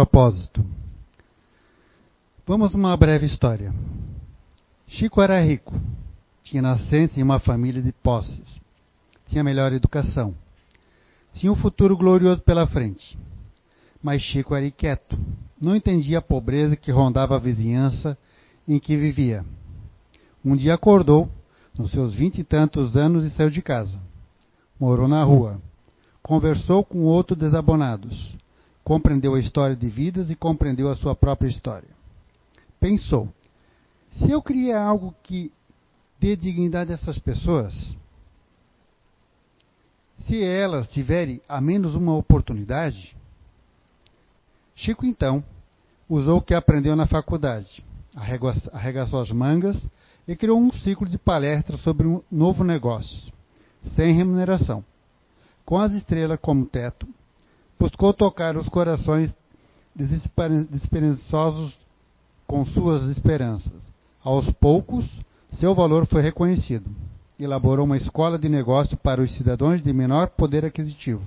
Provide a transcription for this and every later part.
propósito. Vamos uma breve história. Chico era rico, tinha nascença em uma família de posses, tinha melhor educação, tinha um futuro glorioso pela frente. Mas Chico era inquieto, não entendia a pobreza que rondava a vizinhança em que vivia. Um dia acordou, nos seus vinte e tantos anos, e saiu de casa. Morou na rua. Conversou com outros desabonados. Compreendeu a história de vidas e compreendeu a sua própria história. Pensou: se eu criar algo que dê dignidade a essas pessoas, se elas tiverem a menos uma oportunidade, Chico então usou o que aprendeu na faculdade, arregaçou as mangas e criou um ciclo de palestras sobre um novo negócio, sem remuneração. Com as estrelas como teto, buscou tocar os corações desesperançosos com suas esperanças. Aos poucos, seu valor foi reconhecido. Elaborou uma escola de negócio para os cidadãos de menor poder aquisitivo.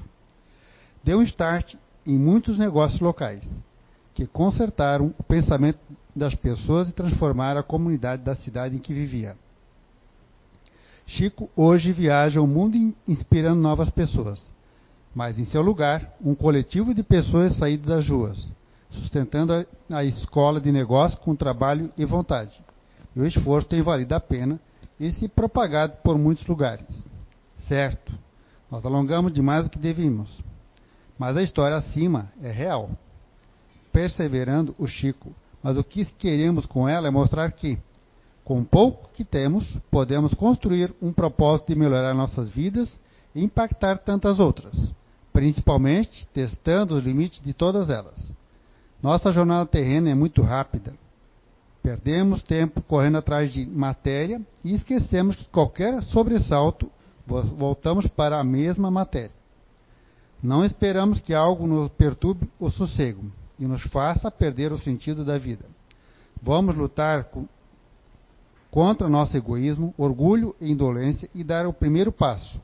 Deu um start em muitos negócios locais, que consertaram o pensamento das pessoas e transformaram a comunidade da cidade em que vivia. Chico hoje viaja o mundo inspirando novas pessoas, mas em seu lugar, um coletivo de pessoas saídas das ruas, sustentando a, a escola de negócio com trabalho e vontade. E o esforço tem valido a pena e se propagado por muitos lugares. Certo, nós alongamos demais do que devíamos, mas a história acima é real. Perseverando o Chico, mas o que queremos com ela é mostrar que, com pouco que temos, podemos construir um propósito de melhorar nossas vidas e impactar tantas outras, principalmente testando os limites de todas elas. Nossa jornada terrena é muito rápida. Perdemos tempo correndo atrás de matéria e esquecemos que qualquer sobressalto voltamos para a mesma matéria. Não esperamos que algo nos perturbe o sossego e nos faça perder o sentido da vida. Vamos lutar com, contra nosso egoísmo, orgulho e indolência e dar o primeiro passo.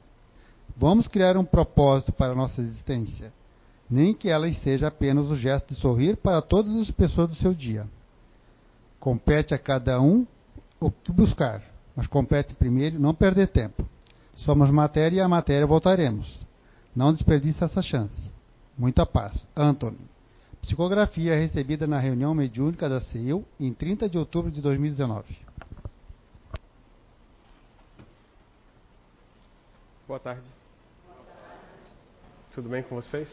Vamos criar um propósito para a nossa existência, nem que ela seja apenas o gesto de sorrir para todas as pessoas do seu dia. Compete a cada um o que buscar, mas compete primeiro não perder tempo. Somos matéria e a matéria voltaremos. Não desperdice essa chance. Muita paz. Anthony. Psicografia recebida na reunião mediúnica da CEU em 30 de outubro de 2019. Boa tarde. Tudo bem com vocês?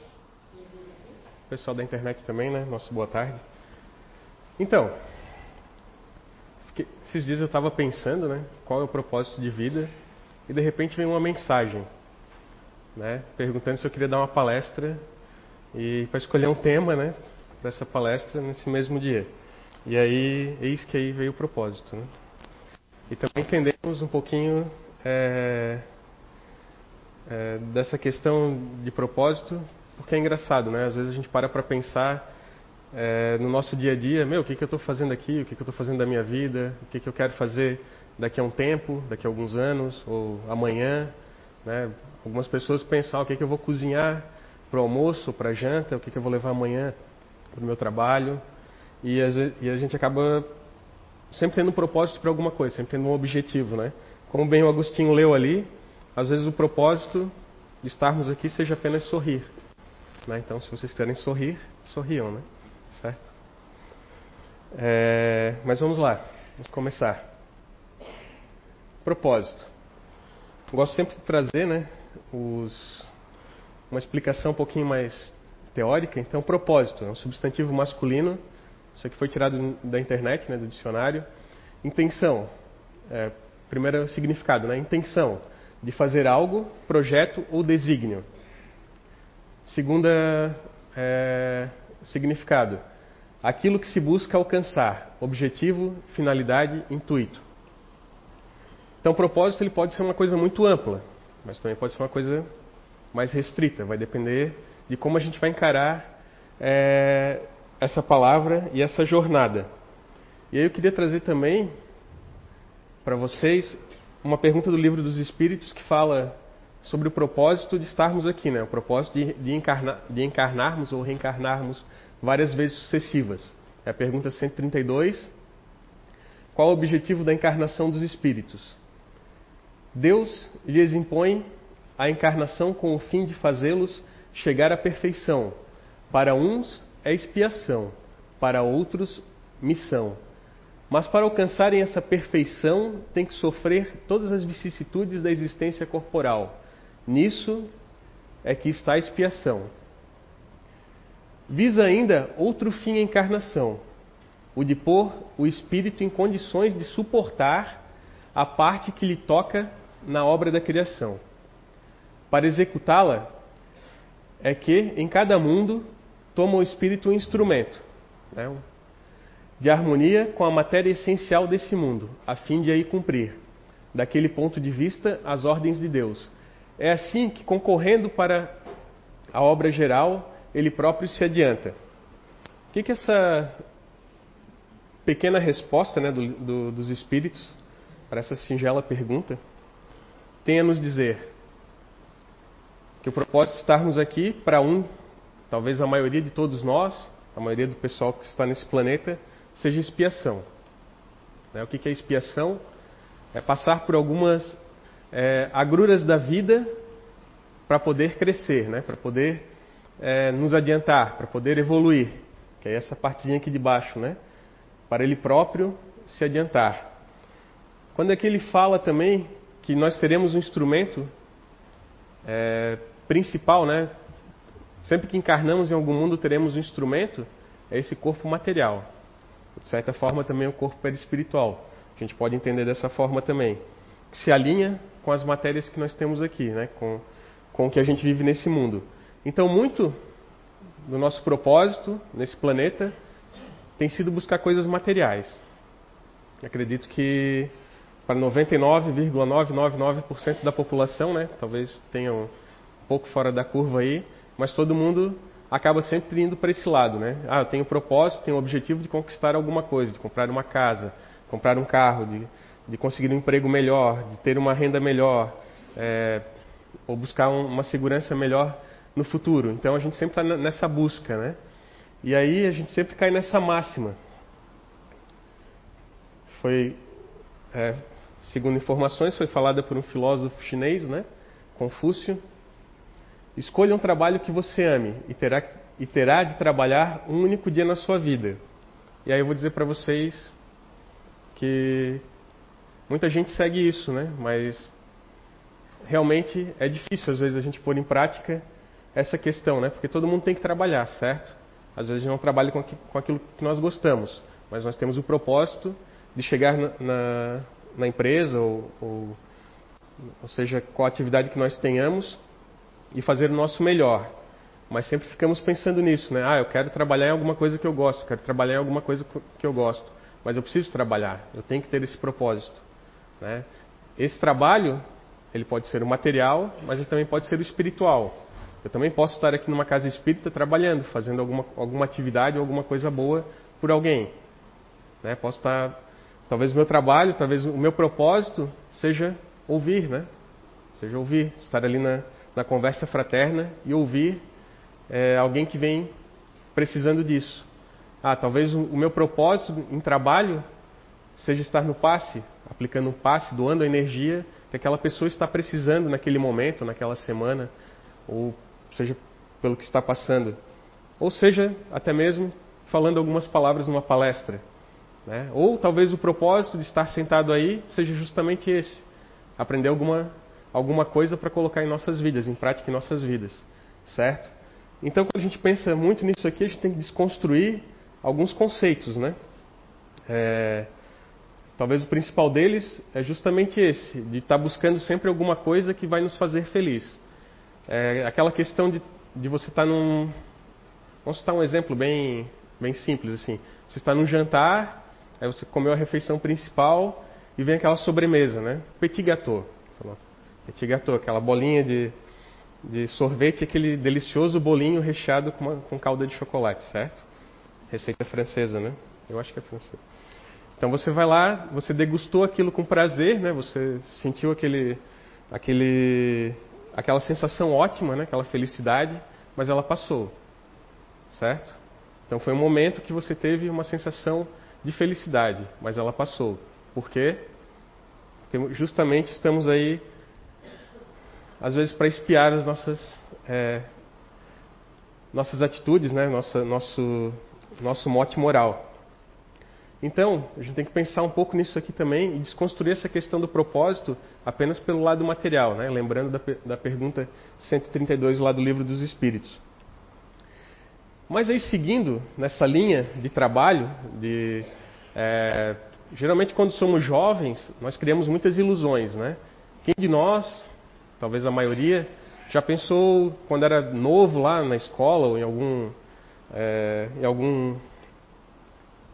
Pessoal da internet também, né? Nosso boa tarde. Então, esses dias eu estava pensando, né? Qual é o propósito de vida? E de repente veio uma mensagem né, perguntando se eu queria dar uma palestra e para escolher um tema, né, para essa palestra nesse mesmo dia. E aí, eis que aí veio o propósito, né? E também entendemos um pouquinho é, é, dessa questão de propósito, porque é engraçado, né? Às vezes a gente para para pensar é, no nosso dia a dia, meu, o que, que eu estou fazendo aqui, o que, que eu estou fazendo da minha vida, o que, que eu quero fazer daqui a um tempo, daqui a alguns anos, ou amanhã, né? Algumas pessoas pensam, ah, o que, que eu vou cozinhar para o almoço, para a janta, o que, que eu vou levar amanhã para o meu trabalho. E a, e a, gente acaba sempre tendo um propósito para alguma coisa, sempre tendo um objetivo. Né? Como bem o Agostinho leu ali, às vezes o propósito de estarmos aqui seja apenas sorrir. Né? Então, se vocês querem sorrir, sorriam, né? Certo? É, mas vamos lá, vamos começar. Propósito gosto sempre de trazer né, os, uma explicação um pouquinho mais teórica. Então, propósito é um substantivo masculino. Isso aqui foi tirado da internet, né, do dicionário. Intenção, é, primeiro significado, né, intenção de fazer algo, projeto ou desígnio. Segunda é, significado, aquilo que se busca alcançar, objetivo, finalidade, intuito. Então, propósito ele pode ser uma coisa muito ampla, mas também pode ser uma coisa mais restrita. Vai depender de como a gente vai encarar é, essa palavra e essa jornada. E aí eu queria trazer também para vocês uma pergunta do livro dos Espíritos que fala sobre o propósito de estarmos aqui, né? O propósito de, de, encarnar, de encarnarmos ou reencarnarmos várias vezes sucessivas. É a pergunta 132. Qual o objetivo da encarnação dos espíritos? Deus lhes impõe a encarnação com o fim de fazê-los chegar à perfeição. Para uns é expiação, para outros, missão. Mas para alcançarem essa perfeição, tem que sofrer todas as vicissitudes da existência corporal. Nisso é que está a expiação. Visa ainda outro fim a encarnação, o de pôr o espírito em condições de suportar a parte que lhe toca na obra da criação. Para executá-la, é que em cada mundo toma o espírito um instrumento né, de harmonia com a matéria essencial desse mundo, a fim de aí cumprir, daquele ponto de vista, as ordens de Deus. É assim que, concorrendo para a obra geral, ele próprio se adianta. O que, que essa pequena resposta né, do, do, dos espíritos para essa singela pergunta tem a nos dizer? Que o propósito de estarmos aqui, para um, talvez a maioria de todos nós, a maioria do pessoal que está nesse planeta, seja expiação. Né? O que é expiação? É passar por algumas é, agruras da vida para poder crescer, né? para poder é, nos adiantar, para poder evoluir. Que é essa partezinha aqui de baixo, né? Para ele próprio se adiantar. Quando é que ele fala também que nós teremos um instrumento é, principal, né? Sempre que encarnamos em algum mundo, teremos um instrumento, é esse corpo material. De certa forma, também o corpo perispiritual. A gente pode entender dessa forma também. Que se alinha com as matérias que nós temos aqui, né? com, com o que a gente vive nesse mundo. Então, muito do nosso propósito nesse planeta tem sido buscar coisas materiais. Acredito que para 99,999% da população, né, talvez tenham um pouco fora da curva aí, mas todo mundo acaba sempre indo para esse lado, né? Ah, eu tenho propósito, tenho o objetivo de conquistar alguma coisa, de comprar uma casa, comprar um carro, de, de conseguir um emprego melhor, de ter uma renda melhor, é, ou buscar um, uma segurança melhor no futuro. Então a gente sempre está nessa busca, né? E aí a gente sempre cai nessa máxima. Foi, é, segundo informações, foi falada por um filósofo chinês, né? Confúcio, Escolha um trabalho que você ame e terá, e terá de trabalhar um único dia na sua vida. E aí eu vou dizer para vocês que muita gente segue isso, né? Mas realmente é difícil às vezes a gente pôr em prática essa questão, né? Porque todo mundo tem que trabalhar, certo? Às vezes a gente não trabalha com, aquilo que nós gostamos, mas nós temos o propósito de chegar na, na, na empresa ou, ou, ou seja, qual atividade que nós tenhamos e fazer o nosso melhor. Mas sempre ficamos pensando nisso, né? Ah, eu quero trabalhar em alguma coisa que eu gosto, quero trabalhar em alguma coisa que eu gosto, mas eu preciso trabalhar, eu tenho que ter esse propósito, né? Esse trabalho, ele pode ser o material, mas ele também pode ser o espiritual. Eu também posso estar aqui numa casa espírita trabalhando, fazendo alguma, alguma atividade ou alguma coisa boa por alguém. Né? Posso estar, talvez o meu trabalho, talvez o meu propósito seja ouvir, né? Seja ouvir, estar ali na, na conversa fraterna e ouvir é, alguém que vem precisando disso. Ah, talvez o, meu propósito em trabalho seja estar no passe, aplicando um passe, doando a energia que aquela pessoa está precisando naquele momento, naquela semana, ou seja, pelo que está passando. Ou seja, até mesmo falando algumas palavras numa palestra. Né? Ou talvez o propósito de estar sentado aí seja justamente esse: aprender alguma alguma coisa para colocar em nossas vidas, em prática em nossas vidas, certo? Então, quando a gente pensa muito nisso aqui, a gente tem que desconstruir alguns conceitos, né? É, talvez o principal deles é justamente esse, de estar tá buscando sempre alguma coisa que vai nos fazer feliz. É, aquela questão de, de você estar tá num... Vamos citar um exemplo bem, bem simples, assim. Você está num jantar, aí você comeu a refeição principal e vem aquela sobremesa, né? Petit gâteau. Petit gâteau, aquela bolinha de, de sorvete, aquele delicioso bolinho recheado com, uma, com calda de chocolate, certo? Receita francesa, né? Eu acho que é francesa. Então você vai lá, você degustou aquilo com prazer, né? Você sentiu aquele, aquele, aquela sensação ótima, né? Aquela felicidade, mas ela passou, certo? Então foi um momento que você teve uma sensação de felicidade, mas ela passou. Por quê? Porque justamente estamos aí, às vezes, para espiar as nossas, é, nossas atitudes, né? Nossa, nosso, nosso mote moral. Então, a gente tem que pensar um pouco nisso aqui também e desconstruir essa questão do propósito apenas pelo lado material, né? lembrando da, da pergunta 132 lá do Livro dos Espíritos. Mas aí, seguindo nessa linha de trabalho, de, é, geralmente quando somos jovens, nós criamos muitas ilusões. Né? Quem de nós, talvez a maioria, já pensou quando era novo lá na escola ou em algum, é, em algum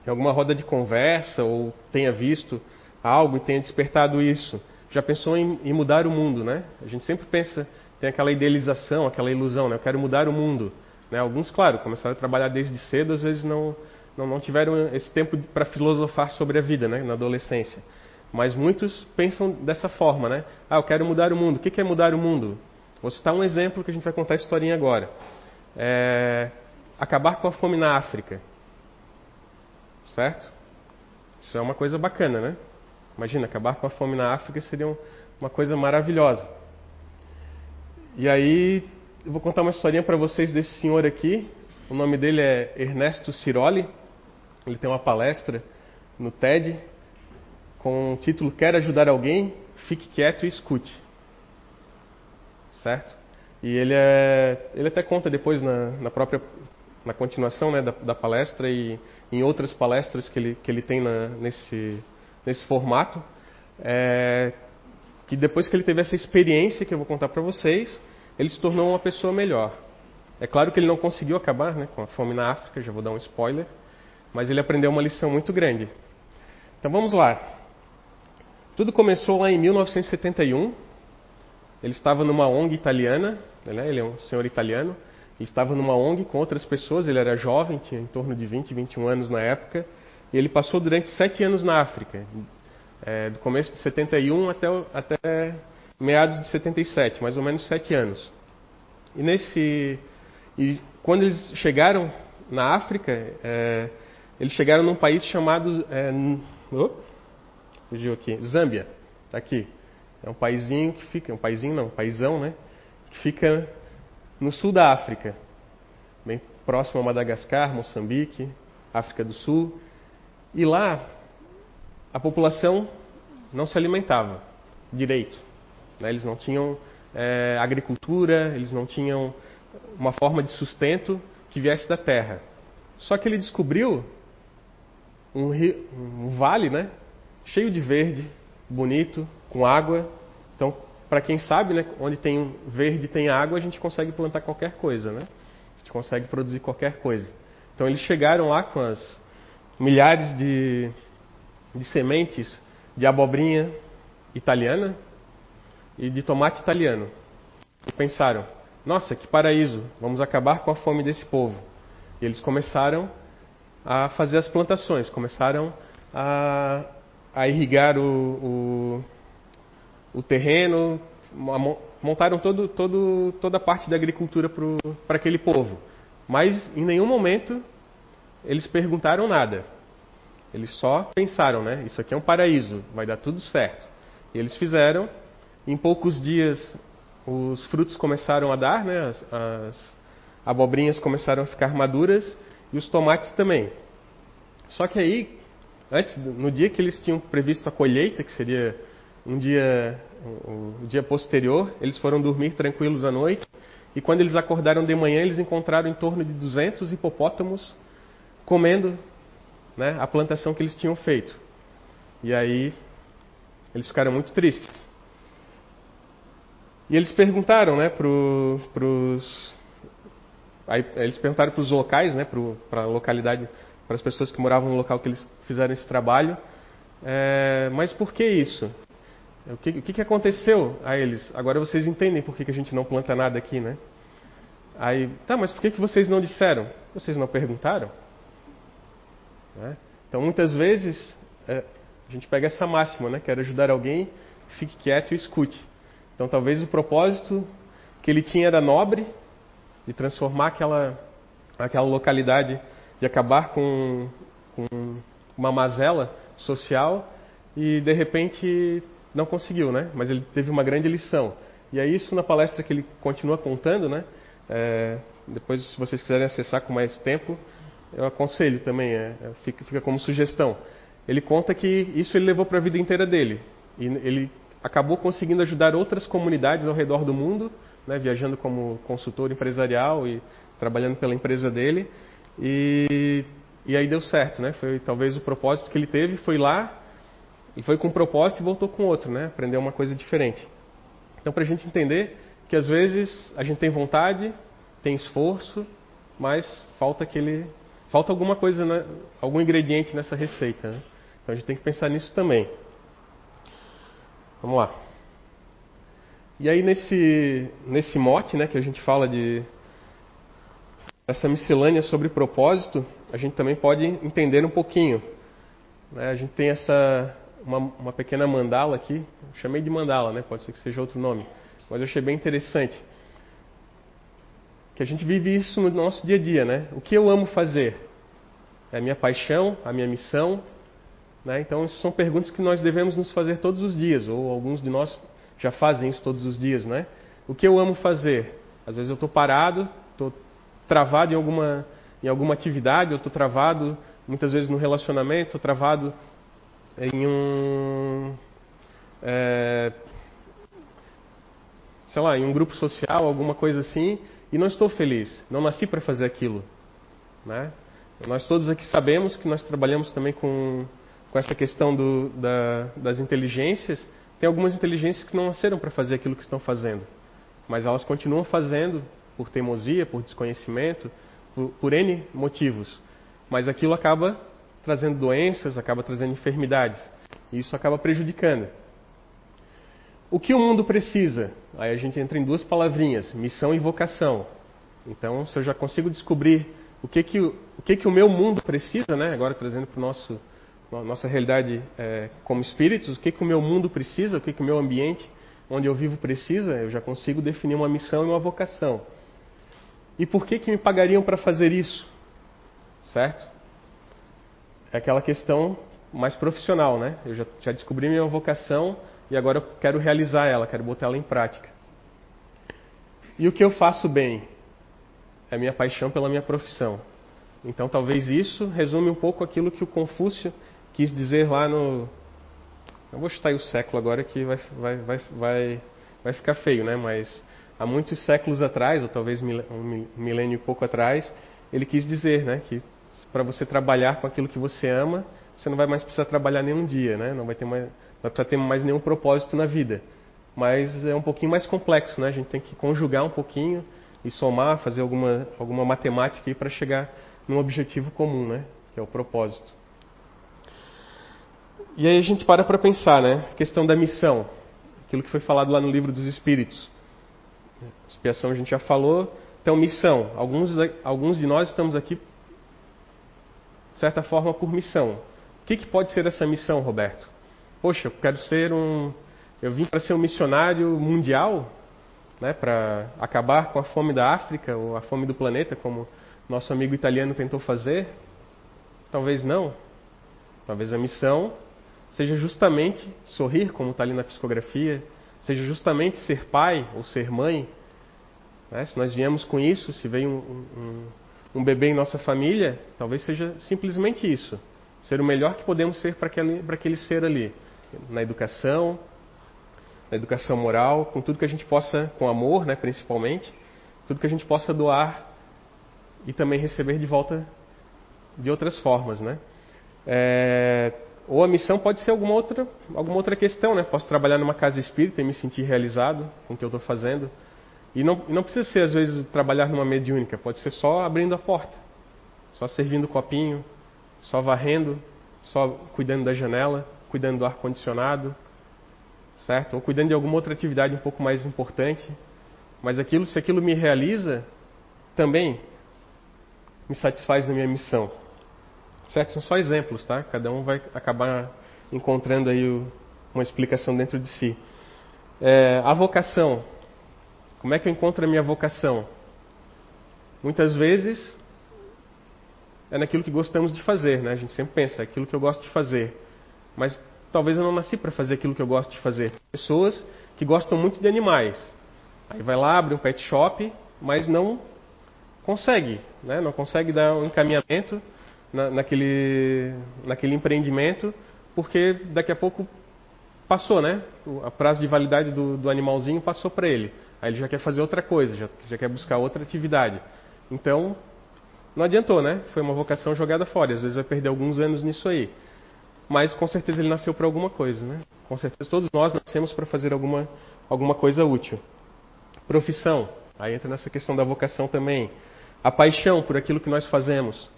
em alguma roda de conversa ou tenha visto algo e tenha despertado isso. Já pensou em, em, mudar o mundo, né? A gente sempre pensa, tem aquela idealização, aquela ilusão, né? Eu quero mudar o mundo. Né? Alguns, claro, começaram a trabalhar desde cedo, às vezes não, não, não tiveram esse tempo para filosofar sobre a vida, né? Na adolescência. Mas muitos pensam dessa forma, né? Ah, eu quero mudar o mundo. O que é mudar o mundo? Vou citar um exemplo que a gente vai contar a historinha agora. É... Acabar com a fome na África. Certo? Isso é uma coisa bacana, né? Imagina, acabar com a fome na África seria uma coisa maravilhosa. E aí, eu vou contar uma historinha para vocês desse senhor aqui. O nome dele é Ernesto Ciroli. Ele tem uma palestra no TED com o título Quer ajudar alguém? Fique quieto e escute. Certo? E ele, é, ele até conta depois na, na própria na continuação né, da, da, palestra e em outras palestras que ele, que ele tem na, nesse, nesse formato, é, que depois que ele teve essa experiência que eu vou contar para vocês, ele se tornou uma pessoa melhor. É claro que ele não conseguiu acabar né, com a fome na África, já vou dar um spoiler, mas ele aprendeu uma lição muito grande. Então vamos lá. Tudo começou lá em 1971. Ele estava numa ONG italiana, né, ele é um senhor italiano, ele estava numa ONG com outras pessoas, ele era jovem, tinha em torno de 20, 21 anos na época, e ele passou durante sete anos na África, é, do começo de 71 até, até meados de 77, mais ou menos sete anos. E nesse, e quando eles chegaram na África, é, eles chegaram num país chamado, é, oh, fugiu aqui, Zâmbia, está aqui. É um paizinho que fica, um paizinho não, um paizão, né? Que fica no sul da África, bem próximo a Madagascar, Moçambique, África do Sul. E lá a população não se alimentava direito. Né? Eles não tinham é, agricultura, eles não tinham uma forma de sustento que viesse da terra. Só que ele descobriu um, rio, um vale, né, cheio de verde, bonito, com água. Então para quem sabe, né, onde tem verde tem água, a gente consegue plantar qualquer coisa, né? A gente consegue produzir qualquer coisa. Então eles chegaram lá com as milhares de, de sementes de abobrinha italiana e de tomate italiano. E pensaram: nossa, que paraíso, vamos acabar com a fome desse povo. E eles começaram a fazer as plantações, começaram a, a irrigar o, o o terreno, montaram todo, todo, toda a parte da agricultura para aquele povo. Mas em nenhum momento eles perguntaram nada. Eles só pensaram, né? Isso aqui é um paraíso, vai dar tudo certo. E eles fizeram. Em poucos dias os frutos começaram a dar, né? As, as abobrinhas começaram a ficar maduras e os tomates também. Só que aí, antes, no dia que eles tinham previsto a colheita, que seria um dia, o dia posterior, eles foram dormir tranquilos à noite e quando eles acordaram de manhã, eles encontraram em torno de 200 hipopótamos comendo né, a plantação que eles tinham feito. E aí eles ficaram muito tristes. E eles perguntaram né, para os. Eles perguntaram para os locais, né, para a localidade, para as pessoas que moravam no local que eles fizeram esse trabalho, é, mas por que isso? O que, o que, aconteceu a eles? Agora vocês entendem por que, que a gente não planta nada aqui, né? Aí, tá, mas por que, que vocês não disseram? Vocês não perguntaram? Né? Então, muitas vezes, é, a gente pega essa máxima, né? Quer ajudar alguém, fique quieto e escute. Então, talvez o propósito que ele tinha era nobre, de transformar aquela, aquela localidade de acabar com, com uma mazela social e de repente não conseguiu, né? Mas ele teve uma grande lição. E é isso na palestra que ele continua contando, né? É, depois, se vocês quiserem acessar com mais tempo, eu aconselho também, é, é fica, fica como sugestão. Ele conta que isso ele levou para a vida inteira dele. E ele acabou conseguindo ajudar outras comunidades ao redor do mundo, né, viajando como consultor empresarial e trabalhando pela empresa dele. E, e aí deu certo, né? Foi talvez o propósito que ele teve, foi lá e foi com um propósito e voltou com outro, né? Aprendeu uma coisa diferente. Então, para a gente entender que às vezes a gente tem vontade, tem esforço, mas falta aquele, falta alguma coisa, né? algum ingrediente nessa receita. Né? Então a gente tem que pensar nisso também. Vamos lá. E aí nesse nesse mote, né, que a gente fala de essa miscelânea sobre propósito, a gente também pode entender um pouquinho. Né? A gente tem essa uma, uma pequena mandala aqui, eu chamei de mandala, né? Pode ser que seja outro nome, mas eu achei bem interessante que a gente vive isso no nosso dia a dia, né? O que eu amo fazer é a minha paixão, a minha missão, né? Então, isso são perguntas que nós devemos nos fazer todos os dias, ou alguns de nós já fazem isso todos os dias, né? O que eu amo fazer? Às vezes eu estou parado, travado em alguma, em alguma atividade, eu estou travado muitas vezes no relacionamento, estou travado em um. É, sei lá, em um grupo social, alguma coisa assim, e não estou feliz, não nasci para fazer aquilo. Né? Nós todos aqui sabemos que nós trabalhamos também com com essa questão do, da, das inteligências, tem algumas inteligências que não nasceram para fazer aquilo que estão fazendo, mas elas continuam fazendo por teimosia, por desconhecimento, por, por N motivos. Mas aquilo acaba trazendo doenças, acaba trazendo enfermidades, e isso acaba prejudicando. O que o mundo precisa? Aí a gente entra em duas palavrinhas: missão e vocação. Então, se eu já consigo descobrir o que, que, o, que, que o meu mundo precisa, né? agora trazendo para nosso nossa realidade é, como espíritos, o que, que o meu mundo precisa, o que, que o meu ambiente onde eu vivo precisa, eu já consigo definir uma missão e uma vocação. E por que, que me pagariam para fazer isso? Certo? É aquela questão mais profissional, né? Eu já, já descobri minha vocação e agora eu quero realizar ela, quero botar ela em prática. E o que eu faço bem? É a minha paixão pela minha profissão. Então talvez isso resume um pouco aquilo que o Confúcio quis dizer lá no. Eu vou chutar aí o século agora que vai, vai, vai, vai, vai ficar feio, né? Mas há muitos séculos atrás, ou talvez um milênio e pouco atrás, ele quis dizer, né? Que para você trabalhar com aquilo que você ama, você não vai mais precisar trabalhar nenhum dia, né? Não vai ter mais, não vai precisar ter mais nenhum propósito na vida. Mas é um pouquinho mais complexo, né? A gente tem que conjugar um pouquinho e somar, fazer alguma, alguma matemática para chegar num objetivo comum, né? Que é o propósito. E aí a gente para para pensar, né? A questão da missão. Aquilo que foi falado lá no livro dos Espíritos. Expiação a gente já falou. Então, missão. Alguns, alguns de nós estamos aqui, de certa forma, por missão. O que, que pode ser essa missão, Roberto? Poxa, eu quero ser um. Eu vim para ser um missionário mundial, né, para acabar com a fome da África ou a fome do planeta, como nosso amigo italiano tentou fazer. Talvez não. Talvez a missão seja justamente sorrir, como está ali na psicografia, seja justamente ser pai ou ser mãe. Né? Se nós viemos com isso, se veio um, um, um, bebê em nossa família, talvez seja simplesmente isso. Ser o melhor que podemos ser para aquele, aquele ser ali. Na educação, na educação moral, com tudo que a gente possa, com amor, né, principalmente, tudo que a gente possa doar e também receber de volta de outras formas, né? É, ou a missão pode ser alguma outra, alguma outra questão, né? Posso trabalhar numa casa espírita e me sentir realizado com o que eu estou fazendo. E não, não precisa ser, às vezes, trabalhar numa mediúnica. Pode ser só abrindo a porta, só servindo copinho, só varrendo, só cuidando da janela, cuidando do ar-condicionado, certo? Ou cuidando de alguma outra atividade um pouco mais importante. Mas aquilo, se aquilo me realiza, também me satisfaz na minha missão. Certo? São só exemplos, tá? Cada um vai acabar encontrando aí o, uma explicação dentro de si. É, a vocação. Como é que eu encontro a minha vocação? Muitas vezes é naquilo que gostamos de fazer, né? A gente sempre pensa, é aquilo que eu gosto de fazer. Mas talvez eu não nasci para fazer aquilo que eu gosto de fazer. Pessoas que gostam muito de animais. Aí vai lá, abre um pet shop, mas não consegue, né? não consegue dar um encaminhamento na, naquele, naquele empreendimento, porque daqui a pouco passou, né? O prazo de validade do, do animalzinho passou para ele. Aí ele já quer fazer outra coisa, já, já quer buscar outra atividade. Então, não adiantou, né? Foi uma vocação jogada fora. Às vezes vai perder alguns anos nisso aí. Mas com certeza ele nasceu para alguma coisa, né? Com certeza todos nós nascemos para fazer alguma, alguma coisa útil. Profissão. Aí entra nessa questão da vocação também a paixão por aquilo que nós fazemos.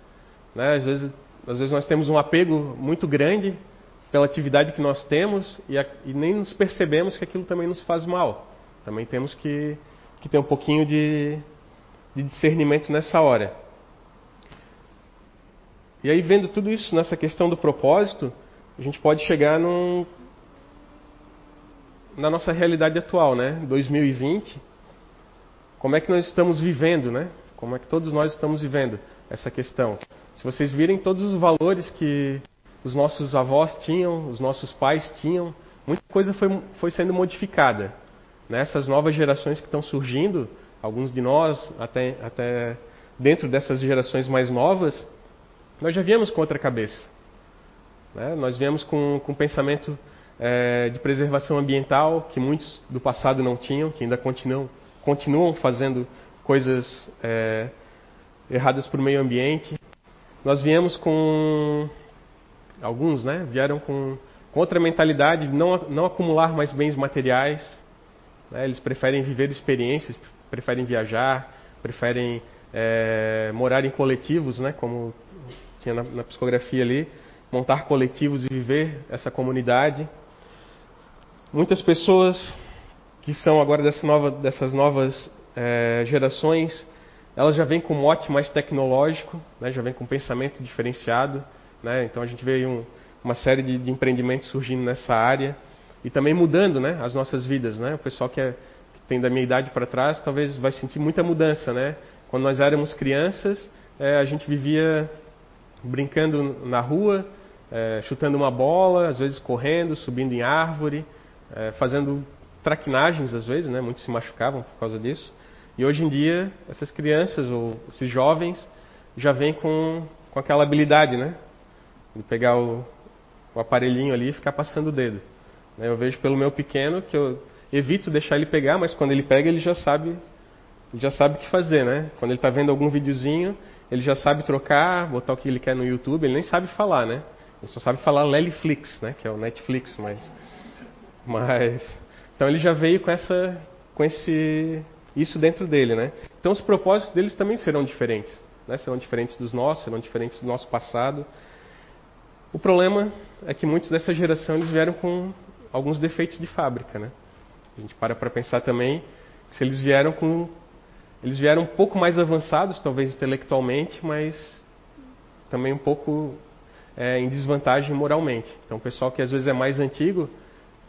Né? Às, vezes, às vezes nós temos um apego muito grande pela atividade que nós temos e, a, e, nem nos percebemos que aquilo também nos faz mal. Também temos que, que ter um pouquinho de, de discernimento nessa hora. E aí, vendo tudo isso nessa questão do propósito, a gente pode chegar num, na nossa realidade atual, né? 2020. Como é que nós estamos vivendo, né? Como é que todos nós estamos vivendo essa questão? Se vocês virem todos os valores que os nossos avós tinham, os nossos pais tinham, muita coisa foi, foi sendo modificada. Nessas novas gerações que estão surgindo, alguns de nós, até, até dentro dessas gerações mais novas, nós já viemos com outra cabeça. Né? Nós viemos com, com pensamento é, de preservação ambiental que muitos do passado não tinham, que ainda continuam, continuam fazendo coisas é, erradas para o meio ambiente. Nós viemos com alguns, né? Vieram com, com outra mentalidade, de não, não acumular mais bens materiais. Né? Eles preferem viver experiências, preferem viajar, preferem é, morar em coletivos, né? Como tinha na, na psicografia ali, montar coletivos e viver essa comunidade. Muitas pessoas que são agora dessa nova, dessas novas é, gerações, elas já vêm com um mote mais tecnológico, né, já vêm com um pensamento diferenciado. Né, então a gente vê um, uma série de, de, empreendimentos surgindo nessa área e também mudando né, as nossas vidas. Né? O pessoal que, é, que tem da minha idade para trás talvez vai sentir muita mudança. Né? Quando nós éramos crianças, é, a gente vivia brincando na rua, é, chutando uma bola, às vezes correndo, subindo em árvore, é, fazendo traquinagens às vezes, né? muitos se machucavam por causa disso. E hoje em dia, essas crianças ou esses jovens já vêm com, com aquela habilidade, né? De pegar o, o aparelhinho ali e ficar passando o dedo. Né? Eu vejo pelo meu pequeno que eu evito deixar ele pegar, mas quando ele pega, ele já sabe, já sabe o que fazer, né? Quando ele está vendo algum videozinho, ele já sabe trocar, botar o que ele quer no YouTube, ele nem sabe falar, né? Ele só sabe falar Leliflix, né? Que é o Netflix, mas... Mas... Então ele já veio com essa... Com esse isso dentro dele, né? Então os propósitos deles também serão diferentes, né? Serão diferentes dos nossos, serão diferentes do nosso passado. O problema é que muitos dessa geração eles vieram com alguns defeitos de fábrica, né? A gente para para pensar também que se eles vieram com eles vieram um pouco mais avançados, talvez intelectualmente, mas também um pouco é, em desvantagem moralmente. Então, o pessoal que às vezes é mais antigo,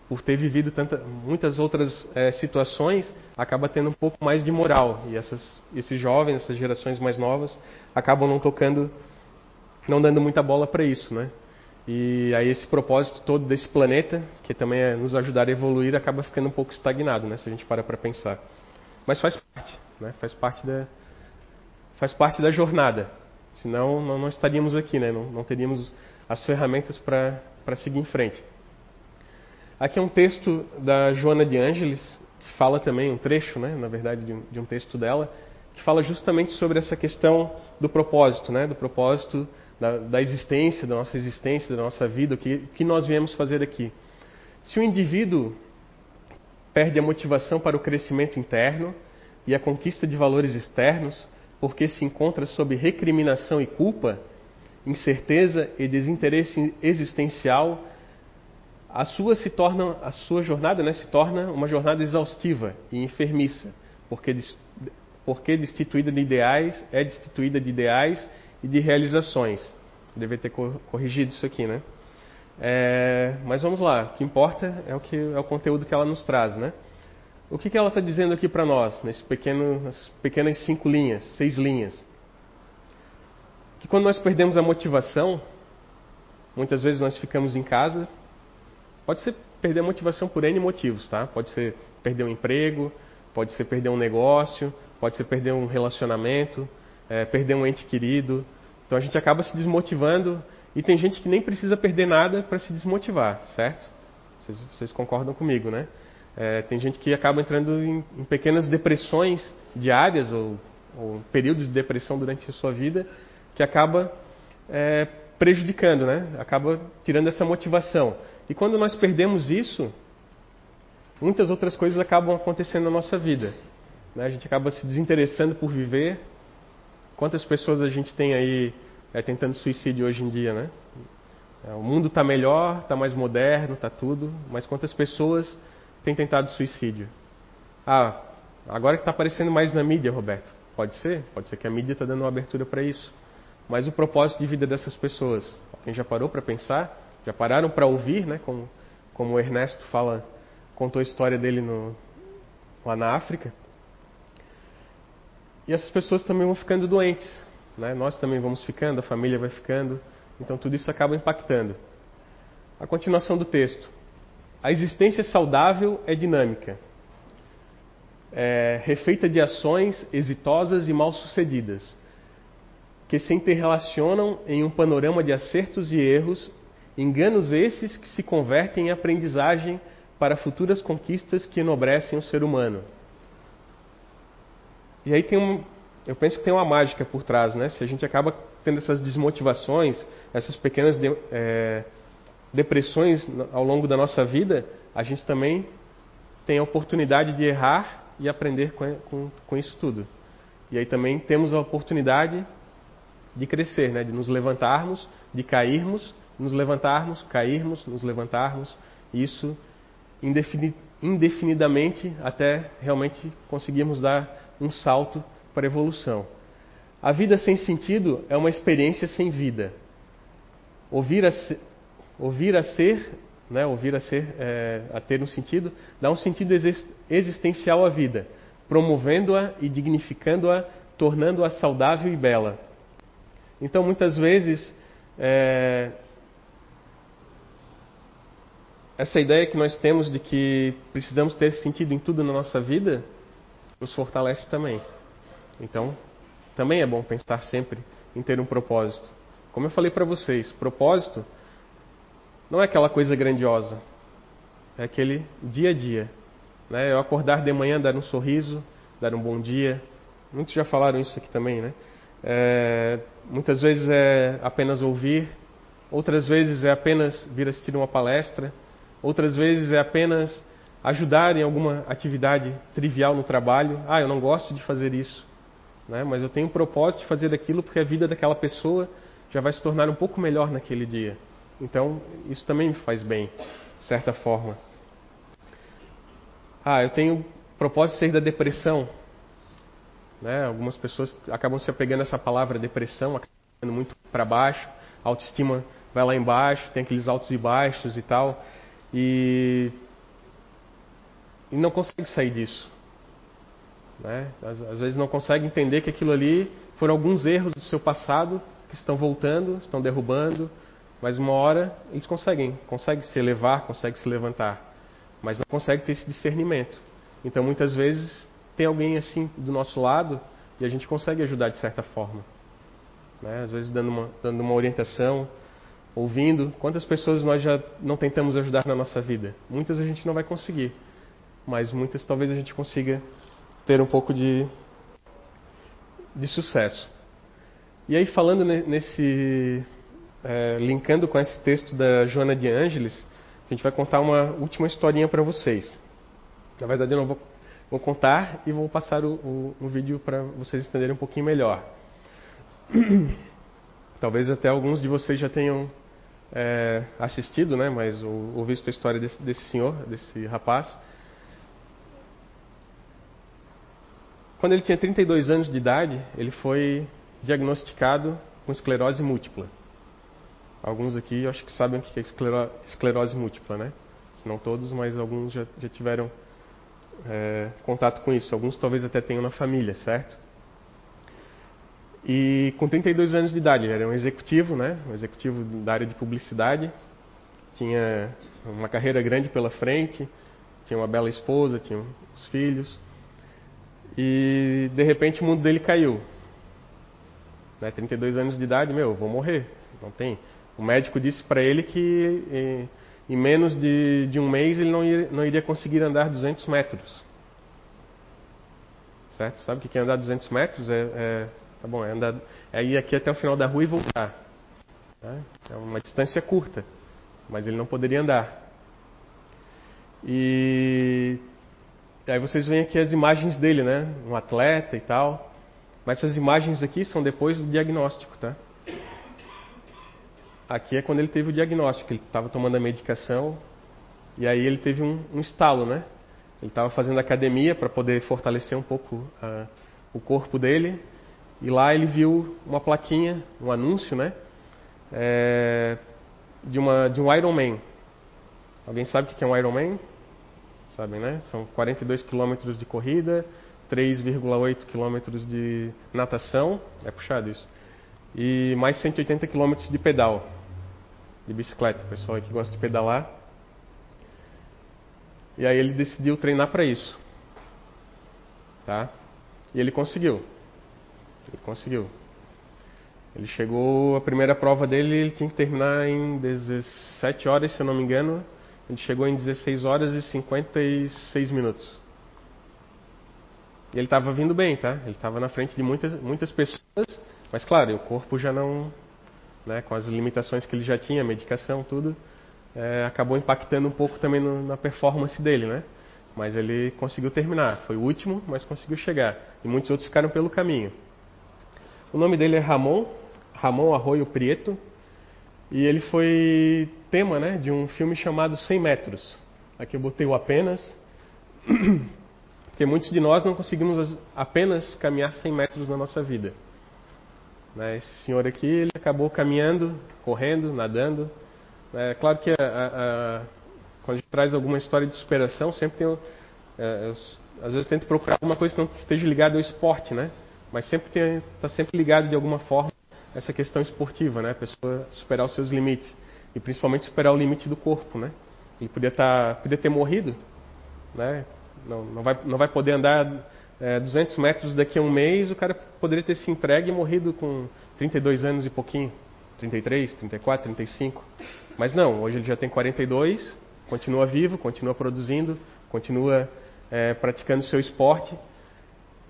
por ter vivido tanta, muitas outras é, situações, acaba tendo um pouco mais de moral. E essas, esses jovens, essas gerações mais novas, acabam não tocando, não dando muita bola para isso, né? E aí esse propósito todo desse planeta, que também é nos ajudar a evoluir, acaba ficando um pouco estagnado, né? Se a gente para para pensar. Mas faz parte, né? Faz parte da, faz parte da jornada. Senão não, não estaríamos aqui, né? Não, não teríamos as ferramentas para seguir em frente. Aqui é um texto da Joana de Ângeles, que fala também, um trecho, né, na verdade, de um, de um texto dela, que fala justamente sobre essa questão do propósito, né, do propósito da, da existência, da nossa existência, da nossa vida, o que, que nós viemos fazer aqui. Se o indivíduo perde a motivação para o crescimento interno e a conquista de valores externos, porque se encontra sob recriminação e culpa, incerteza e desinteresse existencial, a sua se torna a sua jornada né, se torna uma jornada exaustiva e enfermiça, porque porque destituída de ideais é destituída de ideais e de realizações. Deve ter corrigido isso aqui, né? É, mas vamos lá. O que importa é o que é o conteúdo que ela nos traz, né? O que, que ela está dizendo aqui para nós nesse pequeno, nessas pequenas cinco linhas, seis linhas? que quando nós perdemos a motivação, muitas vezes nós ficamos em casa, pode ser perder a motivação por N motivos, tá? Pode ser perder um emprego, pode ser perder um negócio, pode ser perder um relacionamento, é, perder um ente querido. Então a gente acaba se desmotivando e tem gente que nem precisa perder nada para se desmotivar, certo? Vocês, vocês, concordam comigo, né? É, tem gente que acaba entrando em, em pequenas depressões diárias ou, ou, períodos de depressão durante a sua vida que acaba é, prejudicando, né? Acaba tirando essa motivação. E quando nós perdemos isso, muitas outras coisas acabam acontecendo na nossa vida. Né? A gente acaba se desinteressando por viver. Quantas pessoas a gente tem aí é, tentando suicídio hoje em dia, né? É, o mundo está melhor, está mais moderno, está tudo, mas quantas pessoas têm tentado suicídio? Ah, agora que está aparecendo mais na mídia, Roberto. Pode ser? Pode ser que a mídia está dando uma abertura para isso. Mas o propósito de vida dessas pessoas, quem já parou para pensar? Já pararam para ouvir, né? Como, como o Ernesto fala, contou a história dele no, lá na África. E essas pessoas também vão ficando doentes. Né? Nós também vamos ficando, a família vai ficando. Então tudo isso acaba impactando. A continuação do texto. A existência saudável é dinâmica, é refeita de ações exitosas e mal-sucedidas, que se interrelacionam em um panorama de acertos e erros, enganos esses que se convertem em aprendizagem para futuras conquistas que enobrecem o ser humano. E aí tem um, eu penso que tem uma mágica por trás, né? Se a gente acaba tendo essas desmotivações, essas pequenas de, é, depressões ao longo da nossa vida, a gente também tem a oportunidade de errar e aprender com, com, com isso tudo. E aí também temos a oportunidade de crescer, né? de nos levantarmos, de cairmos, nos levantarmos, cairmos, nos levantarmos. Isso indefinidamente até realmente conseguirmos dar um salto para a evolução. A vida sem sentido é uma experiência sem vida. Ouvir a ser, ouvir a, ser né, ouvir a, ser é, a ter um sentido, dá um sentido existencial à vida, promovendo-a e dignificando-a, tornando-a saudável e bela. Então, muitas vezes, é, essa ideia que nós temos de que precisamos ter sentido em tudo na nossa vida nos fortalece também. Então, também é bom pensar sempre em ter um propósito. Como eu falei para vocês, propósito não é aquela coisa grandiosa, é aquele dia a dia. Né? Eu acordar de manhã, dar um sorriso, dar um bom dia. Muitos já falaram isso aqui também, né? É, muitas vezes é apenas ouvir, outras vezes é apenas vir assistir uma palestra, outras vezes é apenas ajudar em alguma atividade trivial no trabalho. Ah, eu não gosto de fazer isso, né? mas eu tenho um propósito de fazer aquilo porque a vida daquela pessoa já vai se tornar um pouco melhor naquele dia. Então, isso também me faz bem, de certa forma. Ah, eu tenho propósito de sair da depressão. Né? Algumas pessoas acabam se apegando a essa palavra depressão, acabam muito para baixo, a autoestima vai lá embaixo, tem aqueles altos e baixos e tal. E e não consegue sair disso. Né? Às, às, vezes não consegue entender que aquilo ali foram alguns erros do seu passado que estão voltando, estão derrubando, mas uma hora eles conseguem, conseguem se elevar, conseguem se levantar, mas não conseguem ter esse discernimento. Então muitas vezes tem alguém assim do nosso lado e a gente consegue ajudar de certa forma. Né? Às vezes dando uma, dando uma orientação, ouvindo. Quantas pessoas nós já não tentamos ajudar na nossa vida? Muitas a gente não vai conseguir mas muitas talvez a gente consiga ter um pouco de, de sucesso. E aí falando nesse, é, linkando com esse texto da Joana de Ângeles, a gente vai contar uma última historinha para vocês. Na verdade eu não vou, vou contar e vou passar o, o, o vídeo para vocês entenderem um pouquinho melhor. Talvez até alguns de vocês já tenham é, assistido, né, mas ou, ou visto a história desse, desse senhor, desse rapaz. Quando ele tinha 32 anos de idade, ele foi diagnosticado com esclerose múltipla. Alguns aqui eu acho que sabem o que é esclerose múltipla, né? Se não todos, mas alguns já, já tiveram é, contato com isso. Alguns talvez até tenham na família, certo? E com 32 anos de idade, ele era um executivo, né? Um executivo da área de publicidade. Tinha uma carreira grande pela frente, tinha uma bela esposa, tinha os filhos. E de repente o mundo dele caiu. Né? 32 anos de idade, meu, eu vou morrer. Não tem. O médico disse para ele que em menos de, de um mês ele não iria, não iria conseguir andar 200 metros. Certo? Sabe o que é andar 200 metros? É, é tá bom, é, andar, é ir aqui até o final da rua e voltar. Né? É uma distância curta, mas ele não poderia andar. E aí vocês veem aqui as imagens dele, né? Um atleta e tal. Mas essas imagens aqui são depois do diagnóstico, tá? Aqui é quando ele teve o diagnóstico, ele estava tomando a medicação e aí ele teve um, um estalo, né? Ele estava fazendo academia para poder fortalecer um pouco uh, o corpo dele e lá ele viu uma plaquinha, um anúncio, né? É, de, uma, de um Ironman. Alguém sabe o que é um Ironman? Sabem, né? São 42 quilômetros de corrida, 3,8 quilômetros de natação, é puxado isso, e mais 180 quilômetros de pedal, de bicicleta, o pessoal que gosta de pedalar. E aí ele decidiu treinar para isso. Tá? E ele conseguiu. Ele conseguiu. Ele chegou, a primeira prova dele, ele tinha que terminar em 17 horas, se eu não me engano. Ele chegou em 16 horas e 56 minutos. E ele estava vindo bem, tá? Ele estava na frente de muitas, muitas pessoas, mas claro, o corpo já não, né, com as limitações que ele já tinha, medicação, tudo, é, acabou impactando um pouco também no, na performance dele, né? Mas ele conseguiu terminar. Foi o último, mas conseguiu chegar. E muitos outros ficaram pelo caminho. O nome dele é Ramon, Ramon Arroio Prieto. E ele foi tema né, de um filme chamado 100 Metros. Aqui eu botei o apenas, porque muitos de nós não conseguimos apenas caminhar 100 metros na nossa vida. Né, esse senhor aqui, ele acabou caminhando, correndo, nadando, é claro que a, a, a, quando a gente traz alguma história de superação, sempre tem. É, eu, às vezes tento procurar alguma coisa que não esteja ligada ao esporte, né? Mas sempre está sempre ligado de alguma forma essa questão esportiva, né? A pessoa superar os seus limites e principalmente superar o limite do corpo, né? Ele podia tá, podia ter morrido, né? Não, não vai, não vai poder andar é, 200 metros daqui a um mês. O cara poderia ter se entregue e morrido com 32 anos e pouquinho, 33, 34, 35. Mas não, hoje ele já tem 42, continua vivo, continua produzindo, continua é, praticando seu esporte.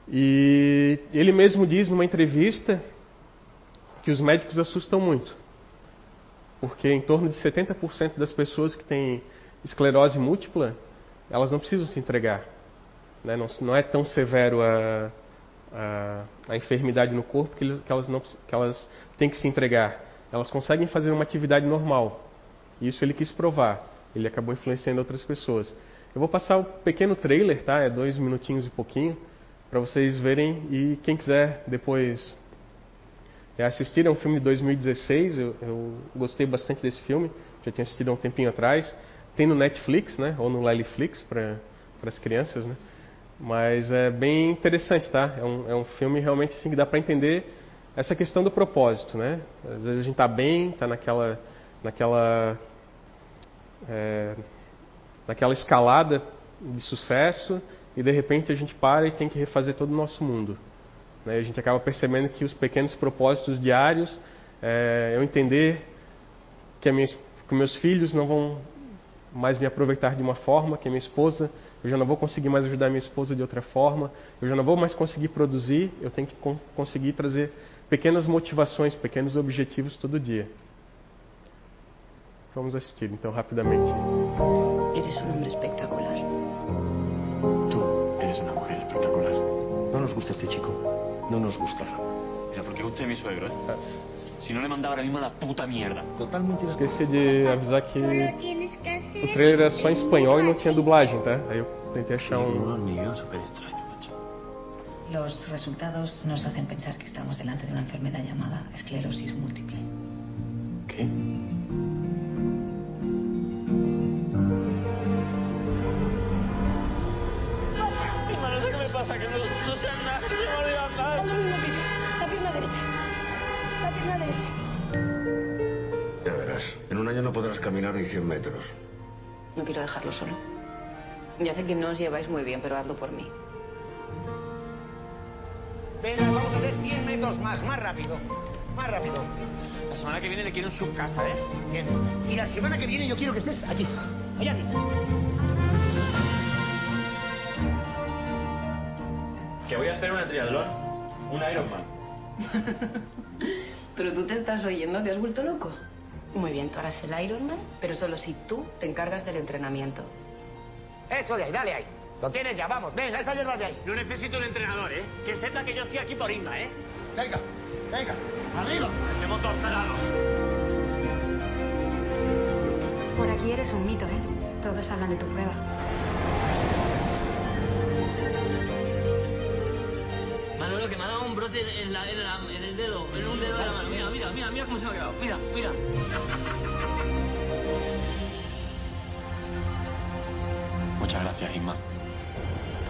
E ele mesmo diz numa entrevista que os médicos assustam muito. Porque em torno de 70% das pessoas que têm esclerose múltipla, elas não precisam se entregar. Né? Não, não, é tão severo a, a, a enfermidade no corpo que, eles, que, elas não, que elas têm que se entregar. Elas conseguem fazer uma atividade normal. Isso ele quis provar. Ele acabou influenciando outras pessoas. Eu vou passar o um pequeno trailer, tá? É dois minutinhos e pouquinho, para vocês verem e quem quiser depois é, assistir. É um filme de 2016. Eu, eu gostei bastante desse filme. Já tinha assistido há um tempinho atrás. Tem no Netflix, né? Ou no Liliflix para as crianças, né? Mas é bem interessante, tá? É um, é um filme realmente assim, que dá para entender essa questão do propósito, né? Às vezes a gente está bem, está naquela naquela, é, naquela escalada de sucesso e de repente a gente para e tem que refazer todo o nosso mundo. Né? A gente acaba percebendo que os pequenos propósitos diários, é, eu entender que, minha, que meus filhos não vão mais me aproveitar de uma forma, que a minha esposa, eu já não vou conseguir mais ajudar minha esposa de outra forma, eu já não vou mais conseguir produzir, eu tenho que conseguir trazer pequenas motivações, pequenos objetivos todo dia. Vamos assistir então rapidamente. Eres un hombre espectacular. Gusta este chico. No nos gusta. Mira, ¿por qué usted mi suegro, eh? Si no le mandaba ahora mismo a la puta mierda. Totalmente Esqueci de avisar que o trailer era só em espanhol e não tinha dublagem, tá? Aí eu tentei achar um. Los resultados nos hacen pensar que estamos delante de una enfermedad llamada esclerosis múltiple. ¿Qué? En un año no podrás caminar ni 100 metros. No quiero dejarlo solo. Ya sé que no os lleváis muy bien, pero hazlo por mí. Venga, vamos a hacer 100 metros más, más rápido. Más rápido. La semana que viene le quiero en su casa, ¿eh? Bien. Y la semana que viene yo quiero que estés aquí. Allá. Que voy a hacer una triatlón. Un Ironman. Pero tú te estás oyendo, ¿te has vuelto loco? Muy bien, tú harás el Ironman, pero solo si tú te encargas del entrenamiento. Eso de ahí, dale ahí. Lo tienes ya, vamos. Venga, esa hierba de ahí. No necesito un entrenador, ¿eh? Que sepa que yo estoy aquí por Inma, ¿eh? Venga, venga. Arriba. Motor cerrado. Por aquí eres un mito, ¿eh? Todos hablan de tu prueba. Manolo, que me ha dado un brote en, la- en la- en el dedo, en un dedo de la mano. Mira, mira, mira, mira cómo se me ha quedado. Mira, mira. Muchas gracias, Inma.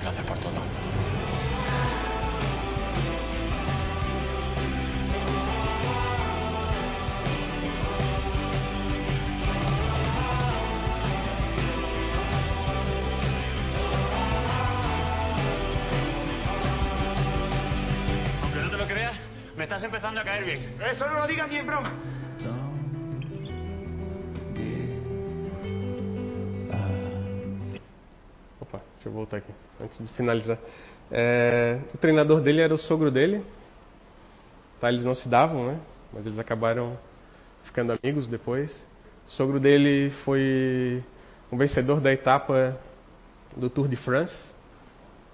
Gracias por todo. Empezando a caer bien. Eso no lo digas ni en broma. Opa, deixa eu voltar aqui, antes de finalizar. É, o treinador dele era o sogro dele. Tá, eles não se davam, né? Mas eles acabaram ficando amigos depois. O sogro dele foi o vencedor da etapa do Tour de France.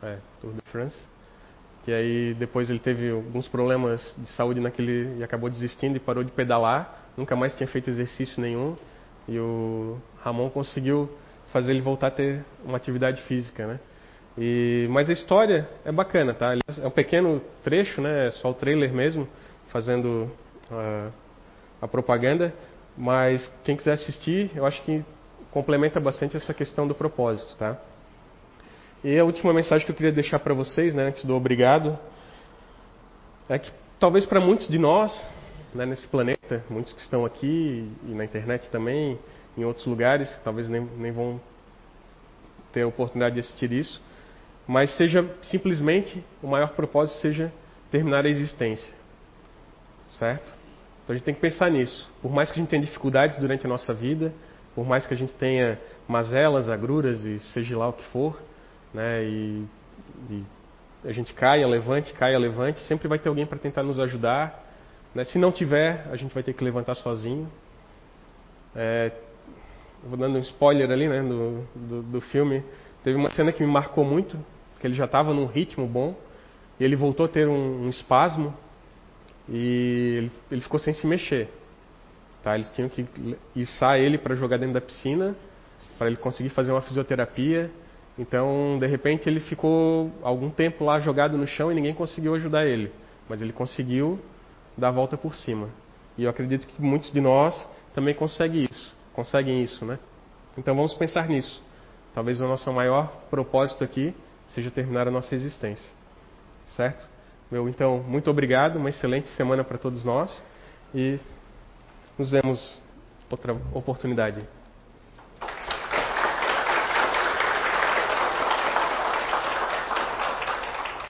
É, Tour de France. Que aí depois ele teve alguns problemas de saúde naquele e acabou desistindo e parou de pedalar. Nunca mais tinha feito exercício nenhum. E o Ramon conseguiu fazer ele voltar a ter uma atividade física, né? E, mas a história é bacana, tá? É um pequeno trecho, né? É só o trailer mesmo, fazendo a, a propaganda. Mas quem quiser assistir, eu acho que complementa bastante essa questão do propósito, tá? E a última mensagem que eu queria deixar para vocês, né, antes do obrigado, é que talvez para muitos de nós, né, nesse planeta, muitos que estão aqui e na internet também, em outros lugares, talvez nem, nem vão ter a oportunidade de assistir isso, mas seja simplesmente o maior propósito seja terminar a existência, certo? Então a gente tem que pensar nisso. Por mais que a gente tenha dificuldades durante a nossa vida, por mais que a gente tenha mazelas, agruras e seja lá o que for, né? E, e a gente caia, levante, caia, levante, sempre vai ter alguém para tentar nos ajudar. Né? Se não tiver, a gente vai ter que levantar sozinho. É, vou dando um spoiler ali, né, do, do, do filme. Teve uma cena que me marcou muito, que ele já estava num ritmo bom, e ele voltou a ter um, um espasmo e ele, ele ficou sem se mexer. Tá? Eles tinham que içar ele para jogar dentro da piscina, para ele conseguir fazer uma fisioterapia. Então, de repente, ele ficou algum tempo lá jogado no chão e ninguém conseguiu ajudar ele. Mas ele conseguiu dar a volta por cima. E eu acredito que muitos de nós também conseguem isso, conseguem isso, né? Então vamos pensar nisso. Talvez o nosso maior propósito aqui seja terminar a nossa existência. Certo? Meu, então, muito obrigado, uma excelente semana para todos nós e nos vemos outra oportunidade.